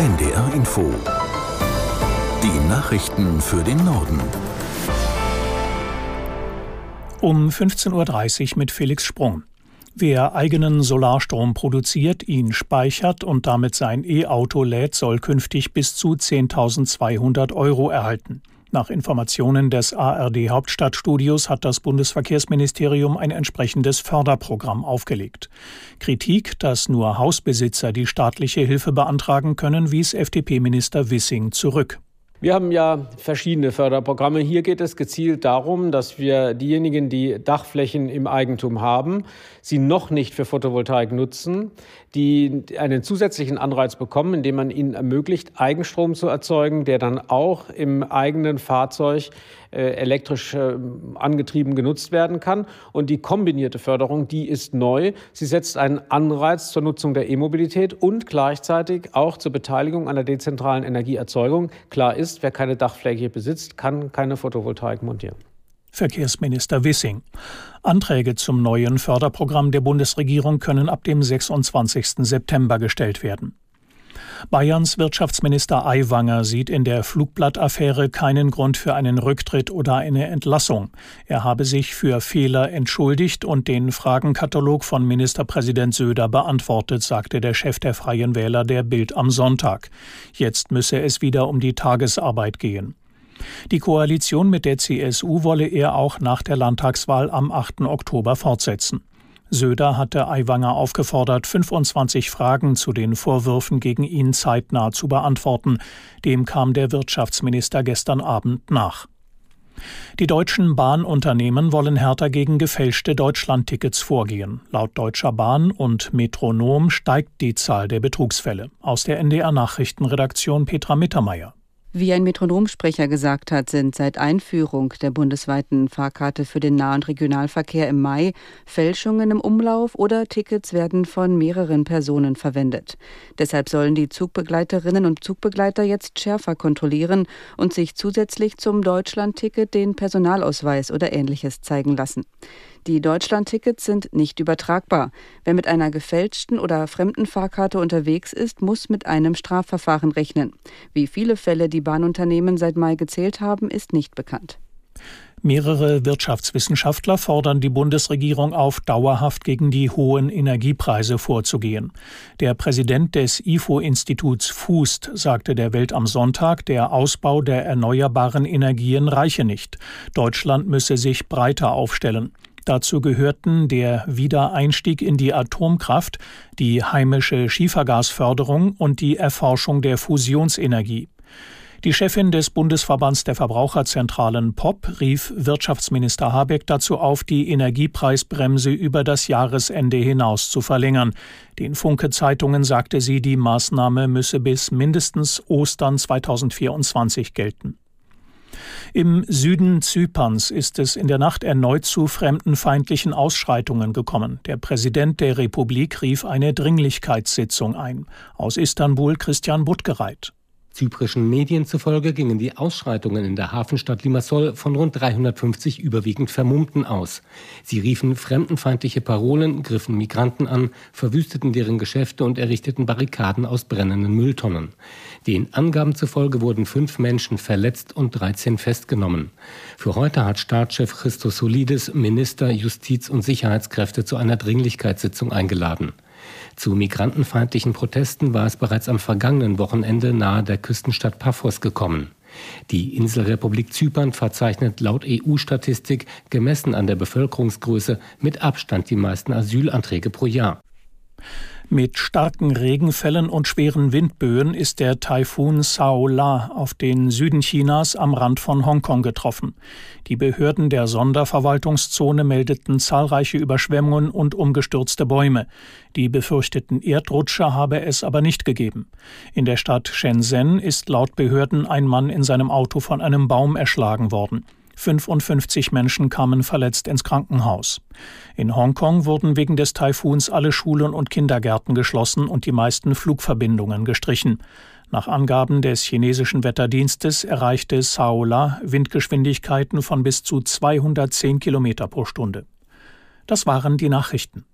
NDR Info. Die Nachrichten für den Norden. Um 15.30 Uhr mit Felix Sprung. Wer eigenen Solarstrom produziert, ihn speichert und damit sein E-Auto lädt, soll künftig bis zu 10.200 Euro erhalten. Nach Informationen des ARD Hauptstadtstudios hat das Bundesverkehrsministerium ein entsprechendes Förderprogramm aufgelegt. Kritik, dass nur Hausbesitzer die staatliche Hilfe beantragen können, wies FDP-Minister Wissing zurück. Wir haben ja verschiedene Förderprogramme. Hier geht es gezielt darum, dass wir diejenigen, die Dachflächen im Eigentum haben, sie noch nicht für Photovoltaik nutzen, die einen zusätzlichen Anreiz bekommen, indem man ihnen ermöglicht, Eigenstrom zu erzeugen, der dann auch im eigenen Fahrzeug äh, elektrisch äh, angetrieben genutzt werden kann. Und die kombinierte Förderung, die ist neu. Sie setzt einen Anreiz zur Nutzung der E-Mobilität und gleichzeitig auch zur Beteiligung an der dezentralen Energieerzeugung. Klar ist, ist, wer keine Dachfläche besitzt, kann keine Photovoltaik montieren. Verkehrsminister Wissing. Anträge zum neuen Förderprogramm der Bundesregierung können ab dem 26. September gestellt werden. Bayerns Wirtschaftsminister Aiwanger sieht in der Flugblattaffäre keinen Grund für einen Rücktritt oder eine Entlassung. Er habe sich für Fehler entschuldigt und den Fragenkatalog von Ministerpräsident Söder beantwortet, sagte der Chef der Freien Wähler der Bild am Sonntag. Jetzt müsse es wieder um die Tagesarbeit gehen. Die Koalition mit der CSU wolle er auch nach der Landtagswahl am 8. Oktober fortsetzen. Söder hatte Aiwanger aufgefordert, 25 Fragen zu den Vorwürfen gegen ihn zeitnah zu beantworten. Dem kam der Wirtschaftsminister gestern Abend nach. Die deutschen Bahnunternehmen wollen härter gegen gefälschte Deutschlandtickets vorgehen. Laut Deutscher Bahn und Metronom steigt die Zahl der Betrugsfälle. Aus der NDR Nachrichtenredaktion Petra Mittermeier. Wie ein Metronomsprecher gesagt hat, sind seit Einführung der bundesweiten Fahrkarte für den Nah- und Regionalverkehr im Mai Fälschungen im Umlauf oder Tickets werden von mehreren Personen verwendet. Deshalb sollen die Zugbegleiterinnen und Zugbegleiter jetzt schärfer kontrollieren und sich zusätzlich zum Deutschlandticket den Personalausweis oder ähnliches zeigen lassen. Die Deutschlandtickets sind nicht übertragbar. Wer mit einer gefälschten oder fremden Fahrkarte unterwegs ist, muss mit einem Strafverfahren rechnen. Wie viele Fälle die Bahnunternehmen seit Mai gezählt haben, ist nicht bekannt. Mehrere Wirtschaftswissenschaftler fordern die Bundesregierung auf, dauerhaft gegen die hohen Energiepreise vorzugehen. Der Präsident des IFO-Instituts Fußt sagte der Welt am Sonntag, der Ausbau der erneuerbaren Energien reiche nicht. Deutschland müsse sich breiter aufstellen. Dazu gehörten der Wiedereinstieg in die Atomkraft, die heimische Schiefergasförderung und die Erforschung der Fusionsenergie. Die Chefin des Bundesverbands der Verbraucherzentralen POP rief Wirtschaftsminister Habeck dazu auf, die Energiepreisbremse über das Jahresende hinaus zu verlängern. Den Funke-Zeitungen sagte sie, die Maßnahme müsse bis mindestens Ostern 2024 gelten. Im Süden Zyperns ist es in der Nacht erneut zu fremdenfeindlichen Ausschreitungen gekommen. Der Präsident der Republik rief eine Dringlichkeitssitzung ein. Aus Istanbul Christian Buttgereit. Zyprischen Medien zufolge gingen die Ausschreitungen in der Hafenstadt Limassol von rund 350 überwiegend Vermummten aus. Sie riefen fremdenfeindliche Parolen, griffen Migranten an, verwüsteten deren Geschäfte und errichteten Barrikaden aus brennenden Mülltonnen. Den Angaben zufolge wurden fünf Menschen verletzt und 13 festgenommen. Für heute hat Staatschef Christosolidis Minister, Justiz und Sicherheitskräfte zu einer Dringlichkeitssitzung eingeladen. Zu migrantenfeindlichen Protesten war es bereits am vergangenen Wochenende nahe der Küstenstadt Paphos gekommen. Die Inselrepublik Zypern verzeichnet laut EU-Statistik gemessen an der Bevölkerungsgröße mit Abstand die meisten Asylanträge pro Jahr. Mit starken Regenfällen und schweren Windböen ist der Taifun Saola auf den Süden Chinas am Rand von Hongkong getroffen. Die Behörden der Sonderverwaltungszone meldeten zahlreiche Überschwemmungen und umgestürzte Bäume. Die befürchteten Erdrutsche habe es aber nicht gegeben. In der Stadt Shenzhen ist laut Behörden ein Mann in seinem Auto von einem Baum erschlagen worden. 55 Menschen kamen verletzt ins Krankenhaus. In Hongkong wurden wegen des Taifuns alle Schulen und Kindergärten geschlossen und die meisten Flugverbindungen gestrichen. Nach Angaben des chinesischen Wetterdienstes erreichte Saola Windgeschwindigkeiten von bis zu 210 Kilometer pro Stunde. Das waren die Nachrichten.